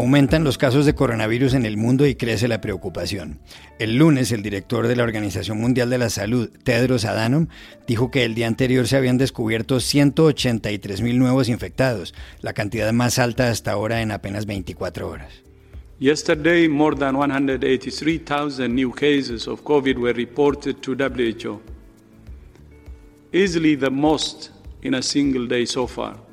Aumentan los casos de coronavirus en el mundo y crece la preocupación. El lunes, el director de la Organización Mundial de la Salud, Tedros Adhanom, dijo que el día anterior se habían descubierto 183 mil nuevos infectados, la cantidad más alta hasta ahora en apenas 24 horas. Yesterday, more than 183,000 new cases of COVID were reported to WHO, easily the most in a single day so far.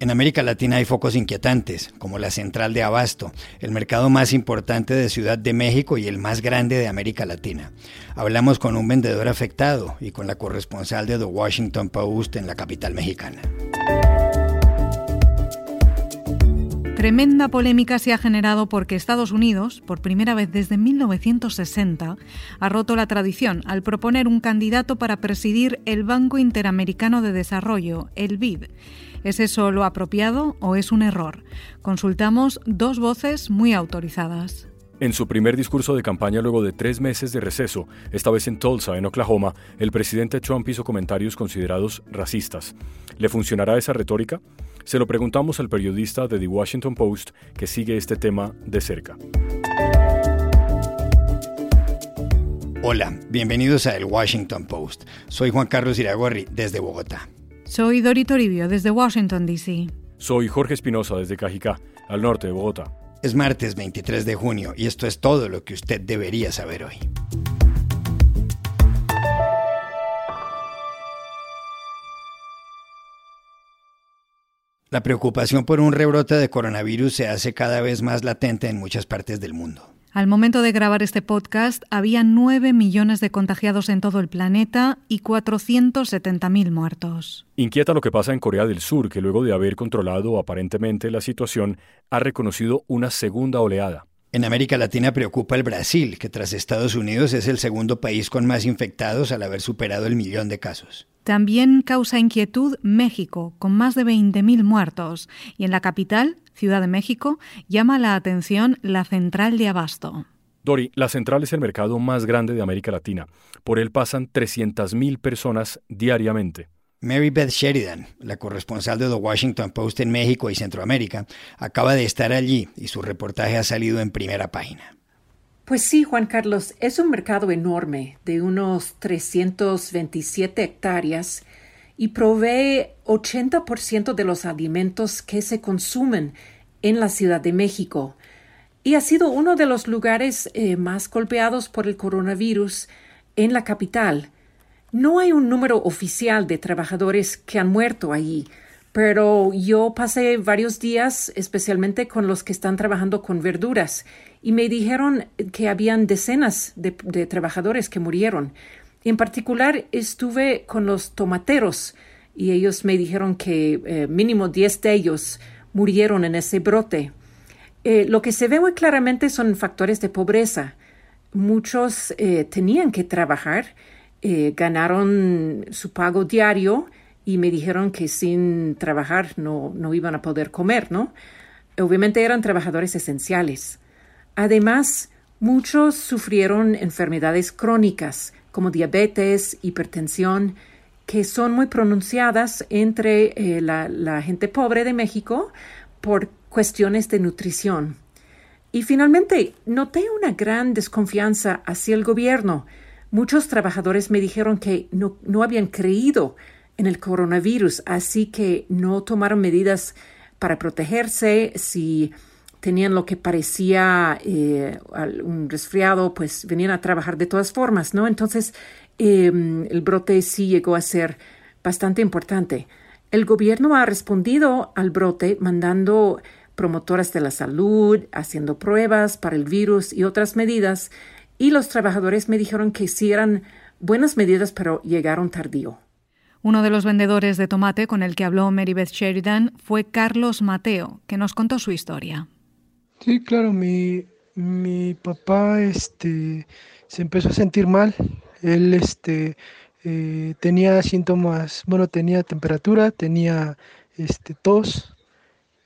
En América Latina hay focos inquietantes, como la central de Abasto, el mercado más importante de Ciudad de México y el más grande de América Latina. Hablamos con un vendedor afectado y con la corresponsal de The Washington Post en la capital mexicana. Tremenda polémica se ha generado porque Estados Unidos, por primera vez desde 1960, ha roto la tradición al proponer un candidato para presidir el Banco Interamericano de Desarrollo, el BID. ¿Es eso lo apropiado o es un error? Consultamos dos voces muy autorizadas. En su primer discurso de campaña luego de tres meses de receso, esta vez en Tulsa, en Oklahoma, el presidente Trump hizo comentarios considerados racistas. ¿Le funcionará esa retórica? Se lo preguntamos al periodista de The Washington Post que sigue este tema de cerca. Hola, bienvenidos a El Washington Post. Soy Juan Carlos Iragorri, desde Bogotá. Soy Dori Toribio desde Washington, D.C. Soy Jorge Espinosa desde Cajicá, al norte de Bogotá. Es martes 23 de junio y esto es todo lo que usted debería saber hoy. La preocupación por un rebrote de coronavirus se hace cada vez más latente en muchas partes del mundo. Al momento de grabar este podcast, había 9 millones de contagiados en todo el planeta y 470.000 muertos. Inquieta lo que pasa en Corea del Sur, que luego de haber controlado aparentemente la situación, ha reconocido una segunda oleada. En América Latina preocupa el Brasil, que tras Estados Unidos es el segundo país con más infectados al haber superado el millón de casos. También causa inquietud México, con más de 20.000 muertos, y en la capital, Ciudad de México, llama la atención la central de abasto. Dori, la central es el mercado más grande de América Latina. Por él pasan 300.000 personas diariamente. Mary Beth Sheridan, la corresponsal de The Washington Post en México y Centroamérica, acaba de estar allí y su reportaje ha salido en primera página. Pues sí, Juan Carlos, es un mercado enorme de unos 327 hectáreas y provee 80% de los alimentos que se consumen en la Ciudad de México. Y ha sido uno de los lugares eh, más golpeados por el coronavirus en la capital. No hay un número oficial de trabajadores que han muerto allí, pero yo pasé varios días, especialmente con los que están trabajando con verduras, y me dijeron que habían decenas de, trabajadores que murieron. En particular estuve con los tomateros y ellos me dijeron que eh, mínimo 10 de ellos murieron en ese brote. Eh, lo que se ve muy claramente son factores de pobreza. Muchos eh, tenían que trabajar, ganaron su pago diario y me dijeron que sin trabajar no, no iban a poder comer, ¿no? Obviamente eran trabajadores esenciales. Además, muchos sufrieron enfermedades crónicas como diabetes, hipertensión, que son muy pronunciadas entre eh, la, gente pobre de México por cuestiones de nutrición. Y finalmente, noté una gran desconfianza hacia el gobierno. Muchos trabajadores me dijeron que no, no habían creído en el coronavirus, así que no tomaron medidas para protegerse. Si tenían lo que parecía eh, un resfriado, pues venían a trabajar de todas formas, ¿no? Entonces, em, el brote sí llegó a ser bastante importante. El gobierno ha respondido al brote mandando promotoras de la salud, haciendo pruebas para el virus y otras medidas, y los trabajadores me dijeron que sí eran buenas medidas, pero llegaron tardío. Uno de los vendedores de tomate con el que habló Mary Beth Sheridan fue Carlos Mateo, que nos contó su historia. Sí, claro, mi, mi papá este, se empezó a sentir mal. Él este, eh, tenía síntomas, bueno, tenía temperatura, tenía este, tos,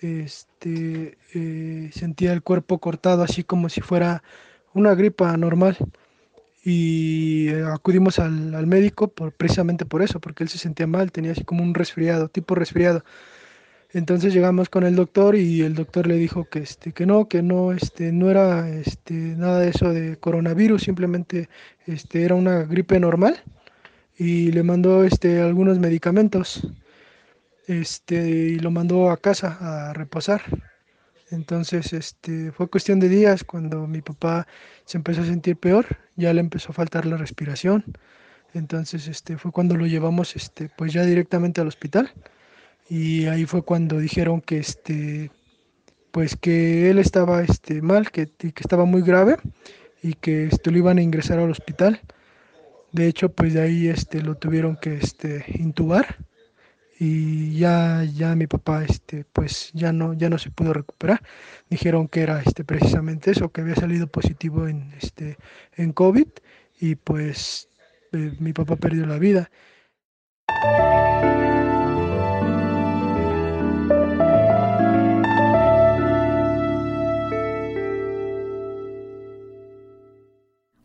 este, eh, sentía el cuerpo cortado así como si fuera una gripa normal. Y acudimos al, al médico precisamente por eso, porque él se sentía mal, tenía así como un resfriado, tipo resfriado. Entonces llegamos con el doctor y el doctor le dijo que este que no, que no este no era este nada de eso de coronavirus, simplemente este era una gripe normal y le mandó este algunos medicamentos. Este y lo mandó a casa a reposar. Entonces, este fue cuestión de días cuando mi papá se empezó a sentir peor, ya le empezó a faltar la respiración. Entonces, este fue cuando lo llevamos este pues ya directamente al hospital. Y ahí fue cuando dijeron que este pues que él estaba este mal que, que estaba muy grave y que este, lo iban a ingresar al hospital. De hecho pues de ahí este lo tuvieron que este intubar y ya ya mi papá este pues ya no ya no se pudo recuperar. Dijeron que era este precisamente eso que había salido positivo en este en covid y pues eh, mi papá perdió la vida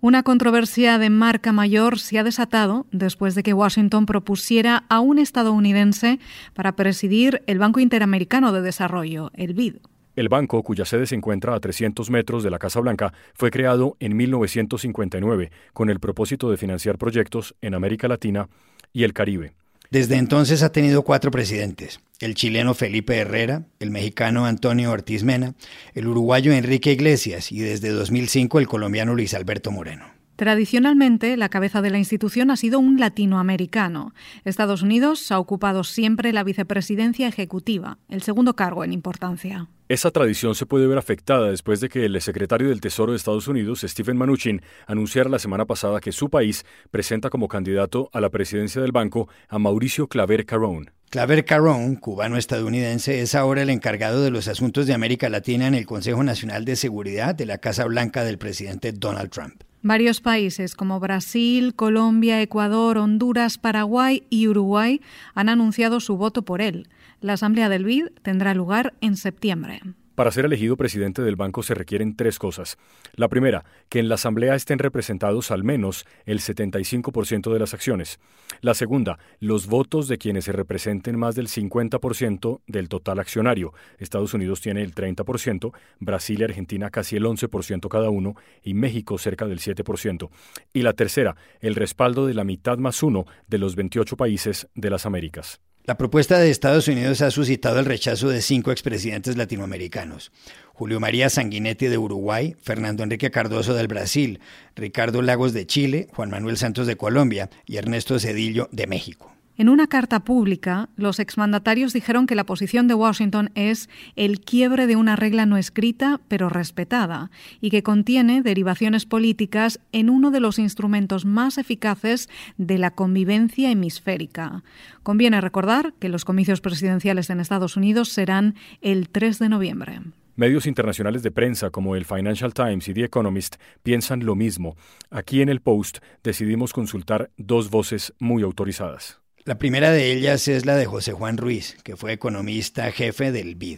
Una controversia de marca mayor se ha desatado después de que Washington propusiera a un estadounidense para presidir el Banco Interamericano de Desarrollo, el BID. El banco, cuya sede se encuentra a 300 metros de la Casa Blanca, fue creado en 1959 con el propósito de financiar proyectos en América Latina y el Caribe. Desde entonces ha tenido cuatro presidentes, el chileno Felipe Herrera, el mexicano Antonio Ortiz Mena, el uruguayo Enrique Iglesias y desde 2005 el colombiano Luis Alberto Moreno. Tradicionalmente, la cabeza de la institución ha sido un latinoamericano. Estados Unidos ha ocupado siempre la vicepresidencia ejecutiva, el segundo cargo en importancia. Esa tradición se puede ver afectada después de que el secretario del Tesoro de Estados Unidos, Stephen Mnuchin, anunciara la semana pasada que su país presenta como candidato a la presidencia del banco a Mauricio Claver Carón. Claver Carón, cubano-estadounidense, es ahora el encargado de los asuntos de América Latina en el Consejo Nacional de Seguridad de la Casa Blanca del presidente Donald Trump. Varios países como Brasil, Colombia, Ecuador, Honduras, Paraguay y Uruguay han anunciado su voto por él. La Asamblea del BID tendrá lugar en septiembre. Para ser elegido presidente del banco se requieren tres cosas. La primera, que en la Asamblea estén representados al menos el 75% de las acciones. La segunda, los votos de quienes se representen más del 50% del total accionario. Estados Unidos tiene el 30%, Brasil y Argentina casi el 11% cada uno y México cerca del 7%. Y la tercera, el respaldo de la mitad más uno de los 28 países de las Américas. La propuesta de Estados Unidos ha suscitado el rechazo de cinco expresidentes latinoamericanos. Julio María Sanguinetti de Uruguay, Fernando Enrique Cardoso del Brasil, Ricardo Lagos de Chile, Juan Manuel Santos de Colombia y Ernesto Cedillo de México. En una carta pública, los exmandatarios dijeron que la posición de Washington es el quiebre de una regla no escrita, pero respetada, y que contiene derivaciones políticas en uno de los instrumentos más eficaces de la convivencia hemisférica. Conviene recordar que los comicios presidenciales en Estados Unidos serán el 3 de noviembre. Medios internacionales de prensa como el Financial Times y The Economist piensan lo mismo. Aquí en el Post decidimos consultar dos voces muy autorizadas. La primera de ellas es la de José Juan Ruiz, que fue economista jefe del BID.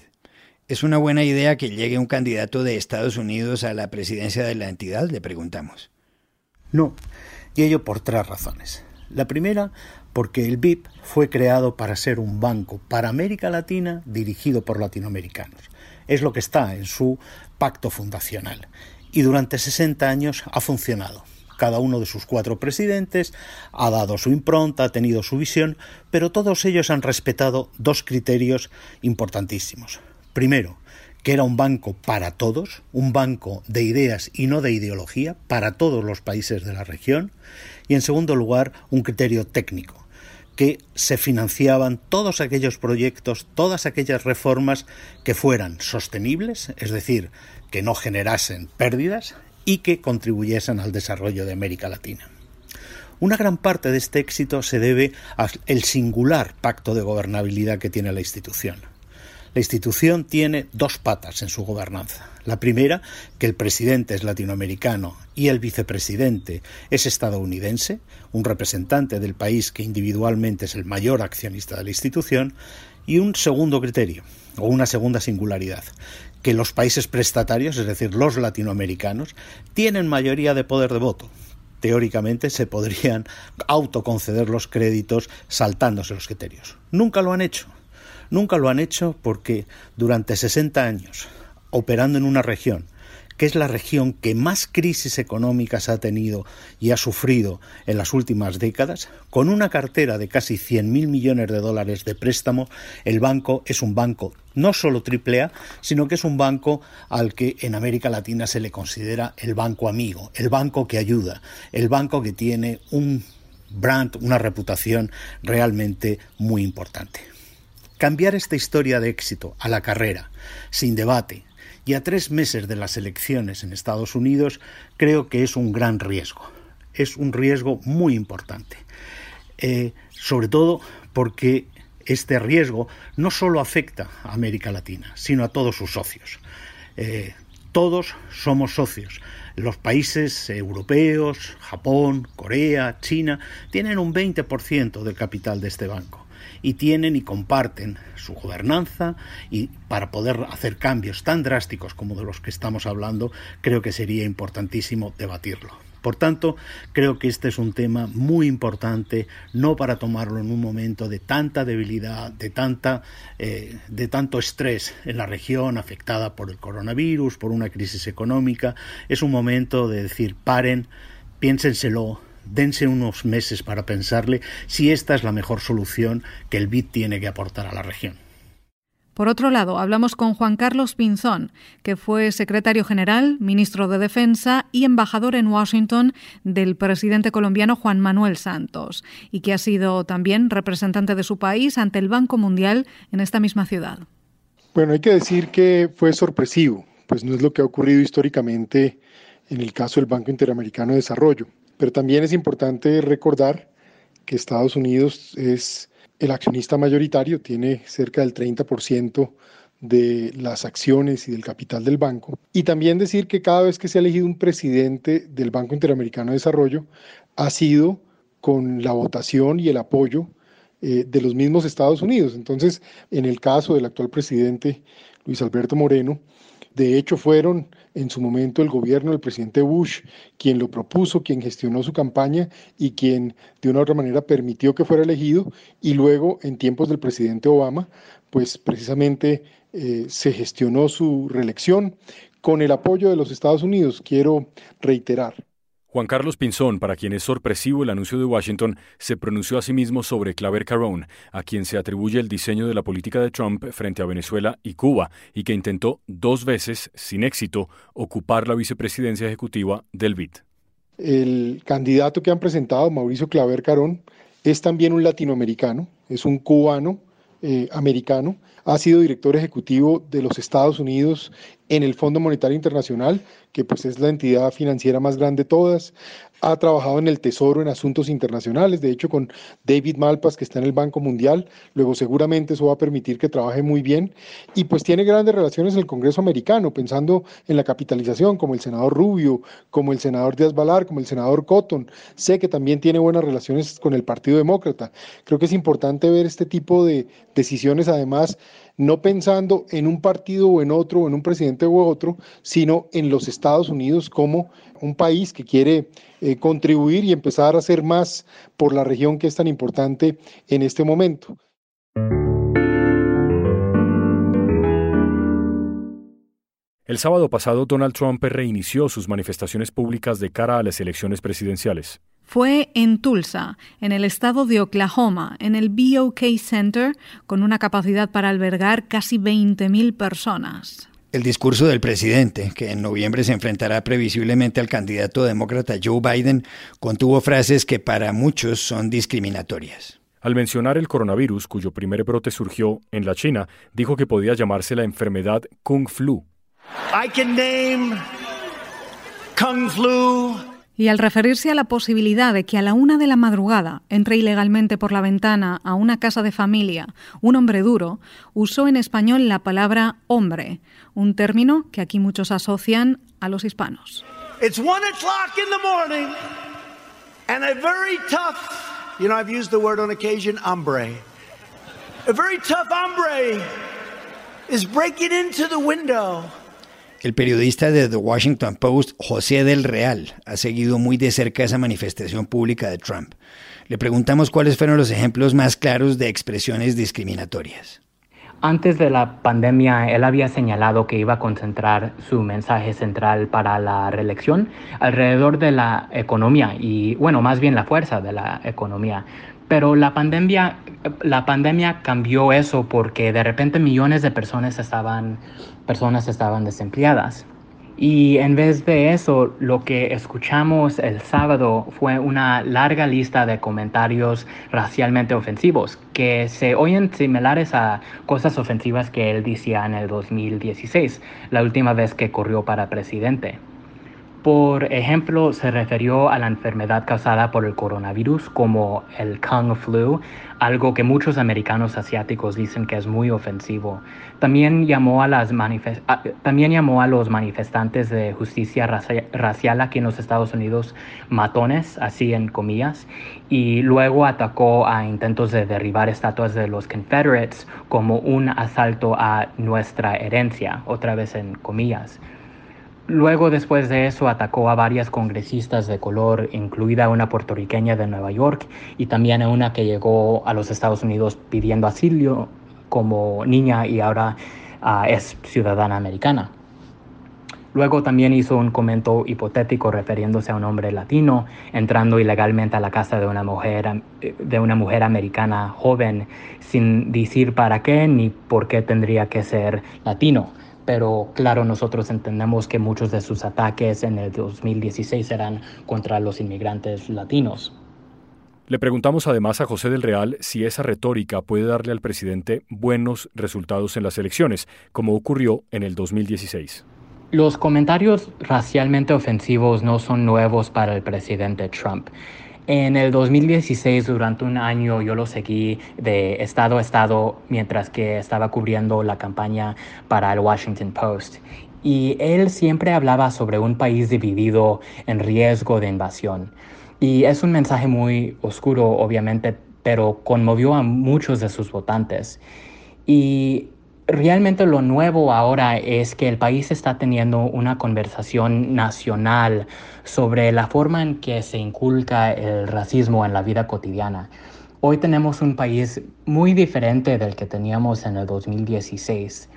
¿Es una buena idea que llegue un candidato de Estados Unidos a la presidencia de la entidad? Le preguntamos. No, y ello por tres razones. La primera, porque el BID fue creado para ser un banco para América Latina dirigido por latinoamericanos. Es lo que está en su pacto fundacional. Y durante 60 años ha funcionado cada uno de sus cuatro presidentes ha dado su impronta, ha tenido su visión, pero todos ellos han respetado dos criterios importantísimos. Primero, que era un banco para todos, un banco de ideas y no de ideología, para todos los países de la región, y en segundo lugar, un criterio técnico, que se financiaban todos aquellos proyectos, todas aquellas reformas que fueran sostenibles, es decir, que no generasen pérdidas, y que contribuyesen al desarrollo de América Latina. Una gran parte de este éxito se debe al singular pacto de gobernabilidad que tiene la institución. La institución tiene dos patas en su gobernanza. La primera, que el presidente es latinoamericano y el vicepresidente es estadounidense, un representante del país que individualmente es el mayor accionista de la institución, y un segundo criterio, o una segunda singularidad, que los países prestatarios, es decir, los latinoamericanos, tienen mayoría de poder de voto. Teóricamente se podrían autoconceder los créditos saltándose los criterios. Nunca lo han hecho. Nunca lo han hecho porque durante 60 años, operando en una región, que es la región que más crisis económicas ha tenido y ha sufrido en las últimas décadas, con una cartera de casi 100.000 millones de dólares de préstamo, el banco es un banco no solo triple A, sino que es un banco al que en América Latina se le considera el banco amigo, el banco que ayuda, el banco que tiene un brand, una reputación realmente muy importante. Cambiar esta historia de éxito a la carrera, sin debate, y a tres meses de las elecciones en Estados Unidos, creo que es un gran riesgo. Es un riesgo muy importante. Eh, sobre todo porque este riesgo no solo afecta a América Latina, sino a todos sus socios. Eh, todos somos socios. Los países europeos, Japón, Corea, China, tienen un 20% del capital de este banco y tienen y comparten su gobernanza y para poder hacer cambios tan drásticos como de los que estamos hablando, creo que sería importantísimo debatirlo. Por tanto, creo que este es un tema muy importante, no para tomarlo en un momento de tanta debilidad, de, tanta, eh, de tanto estrés en la región afectada por el coronavirus, por una crisis económica. Es un momento de decir, paren, piénsenselo, dense unos meses para pensarle si esta es la mejor solución que el BID tiene que aportar a la región. Por otro lado, hablamos con Juan Carlos Pinzón, que fue secretario general, ministro de Defensa y embajador en Washington del presidente colombiano Juan Manuel Santos, y que ha sido también representante de su país ante el Banco Mundial en esta misma ciudad. Bueno, hay que decir que fue sorpresivo, pues no es lo que ha ocurrido históricamente en el caso del Banco Interamericano de Desarrollo. Pero también es importante recordar que Estados Unidos es el accionista mayoritario, tiene cerca del 30% de las acciones y del capital del banco. Y también decir que cada vez que se ha elegido un presidente del Banco Interamericano de Desarrollo, ha sido con la votación y el apoyo eh, de los mismos Estados Unidos. Entonces, en el caso del actual presidente Luis Alberto Moreno, de hecho, fueron en su momento el gobierno del presidente Bush quien lo propuso, quien gestionó su campaña y quien de una u otra manera permitió que fuera elegido. Y luego, en tiempos del presidente Obama, pues precisamente eh, se gestionó su reelección con el apoyo de los Estados Unidos, quiero reiterar. Juan Carlos Pinzón, para quien es sorpresivo el anuncio de Washington, se pronunció asimismo sobre Claver Carón, a quien se atribuye el diseño de la política de Trump frente a Venezuela y Cuba, y que intentó dos veces, sin éxito, ocupar la vicepresidencia ejecutiva del BID. El candidato que han presentado, Mauricio Claver Carón, es también un latinoamericano, es un cubano eh, americano, ha sido director ejecutivo de los Estados Unidos en el Fondo Monetario Internacional, que pues es la entidad financiera más grande de todas, ha trabajado en el Tesoro en asuntos internacionales, de hecho con David Malpas que está en el Banco Mundial, luego seguramente eso va a permitir que trabaje muy bien. Y pues tiene grandes relaciones en el Congreso americano, pensando en la capitalización, como el senador Rubio, como el senador Díaz Balar, como el senador Cotton, sé que también tiene buenas relaciones con el Partido Demócrata. Creo que es importante ver este tipo de decisiones además no pensando en un partido o en otro, o en un presidente u otro, sino en los Estados Unidos como un país que quiere eh, contribuir y empezar a hacer más por la región que es tan importante en este momento. El sábado pasado, Donald Trump reinició sus manifestaciones públicas de cara a las elecciones presidenciales. Fue en Tulsa, en el estado de Oklahoma, en el BOK Center, con una capacidad para albergar casi 20.000 personas. El discurso del presidente, que en noviembre se enfrentará previsiblemente al candidato demócrata Joe Biden, contuvo frases que para muchos son discriminatorias. Al mencionar el coronavirus, cuyo primer brote surgió en la China, dijo que podía llamarse la enfermedad Kung Flu. I can name Kung Flu y al referirse a la posibilidad de que a la una de la madrugada entre ilegalmente por la ventana a una casa de familia un hombre duro, usó en español la palabra hombre, un término que aquí muchos asocian a los hispanos. It's one o'clock in the morning and a very tough, you know, I've used the word on occasion, hombre. A very tough hombre is breaking into the window. El periodista de The Washington Post, José del Real, ha seguido muy de cerca esa manifestación pública de Trump. Le preguntamos cuáles fueron los ejemplos más claros de expresiones discriminatorias. Antes de la pandemia, él había señalado que iba a concentrar su mensaje central para la reelección alrededor de la economía y, bueno, más bien la fuerza de la economía. Pero la pandemia, la pandemia cambió eso porque de repente millones de personas estaban, personas estaban desempleadas. Y en vez de eso, lo que escuchamos el sábado fue una larga lista de comentarios racialmente ofensivos que se oyen similares a cosas ofensivas que él decía en el 2016, la última vez que corrió para presidente. Por ejemplo, se refirió a la enfermedad causada por el coronavirus como el Kung Flu, algo que muchos americanos asiáticos dicen que es muy ofensivo. También llamó a, los manifestantes de justicia racial aquí en los Estados Unidos matones, así en comillas, y luego atacó a intentos de derribar estatuas de los Confederates como un asalto a nuestra herencia, otra vez en comillas. Luego, después de eso, atacó a varias congresistas de color, incluida una puertorriqueña de Nueva York y también a una que llegó a los Estados Unidos pidiendo asilo como niña y ahora ah, es ciudadana americana. Luego también hizo un comentario hipotético refiriéndose a un hombre latino entrando ilegalmente a la casa de una mujer, de una mujer americana joven sin decir para qué ni por qué tendría que ser latino pero claro, nosotros entendemos que muchos de sus ataques en el 2016 eran contra los inmigrantes latinos. Le preguntamos además a José del Real si esa retórica puede darle al presidente buenos resultados en las elecciones, como ocurrió en el 2016. Los comentarios racialmente ofensivos no son nuevos para el presidente Trump. En el 2016, durante un año, yo lo seguí de estado a estado mientras que estaba cubriendo la campaña para el Washington Post. Y él siempre hablaba sobre un país dividido en riesgo de invasión. Y es un mensaje muy oscuro, obviamente, pero conmovió a muchos de sus votantes. Y realmente lo nuevo ahora es que el país está teniendo una conversación nacional sobre la forma en que se inculca el racismo en la vida cotidiana. Hoy tenemos un país muy diferente del que teníamos en el 2016.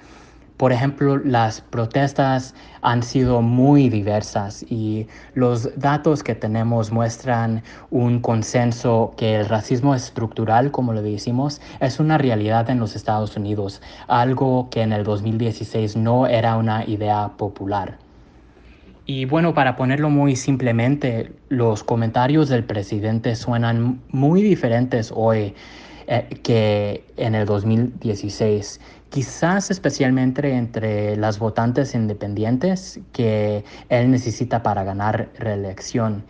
Por ejemplo, las protestas han sido muy diversas y los datos que tenemos muestran un consenso que el racismo estructural, como lo decimos, es una realidad en los Estados Unidos, algo que en el 2016 no era una idea popular. Y bueno, para ponerlo muy simplemente, los comentarios del presidente suenan muy diferentes hoy eh, que en el 2016 quizás especialmente entre las votantes independientes que él necesita para ganar reelección.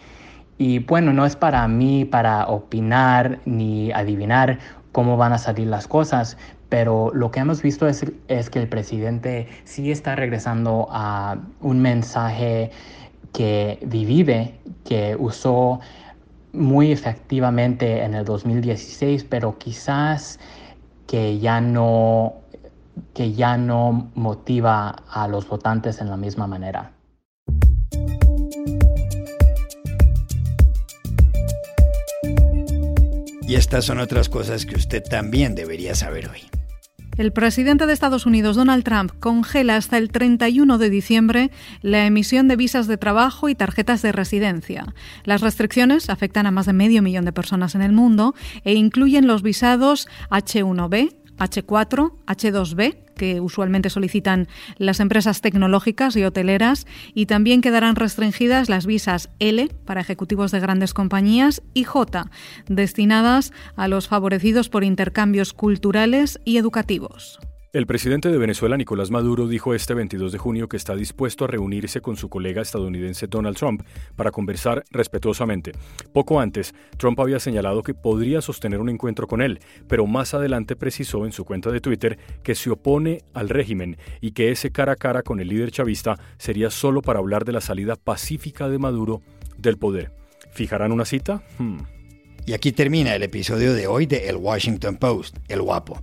Y bueno, no es para mí para opinar ni adivinar cómo van a salir las cosas, pero lo que hemos visto es, es que el presidente sí está regresando a un mensaje que divide, que usó muy efectivamente en el 2016, pero quizás que ya no que ya no motiva a los votantes en la misma manera. Y estas son otras cosas que usted también debería saber hoy. El presidente de Estados Unidos, Donald Trump, congela hasta el 31 de diciembre la emisión de visas de trabajo y tarjetas de residencia. Las restricciones afectan a más de medio millón de personas en el mundo e incluyen los visados H1B, H4, H2B, que usualmente solicitan las empresas tecnológicas y hoteleras, y también quedarán restringidas las visas L para ejecutivos de grandes compañías y J, destinadas a los favorecidos por intercambios culturales y educativos. El presidente de Venezuela, Nicolás Maduro, dijo este 22 de junio que está dispuesto a reunirse con su colega estadounidense Donald Trump para conversar respetuosamente. Poco antes, Trump había señalado que podría sostener un encuentro con él, pero más adelante precisó en su cuenta de Twitter que se opone al régimen y que ese cara a cara con el líder chavista sería solo para hablar de la salida pacífica de Maduro del poder. ¿Fijarán una cita? Hmm. Y aquí termina el episodio de hoy de El Washington Post, El Guapo.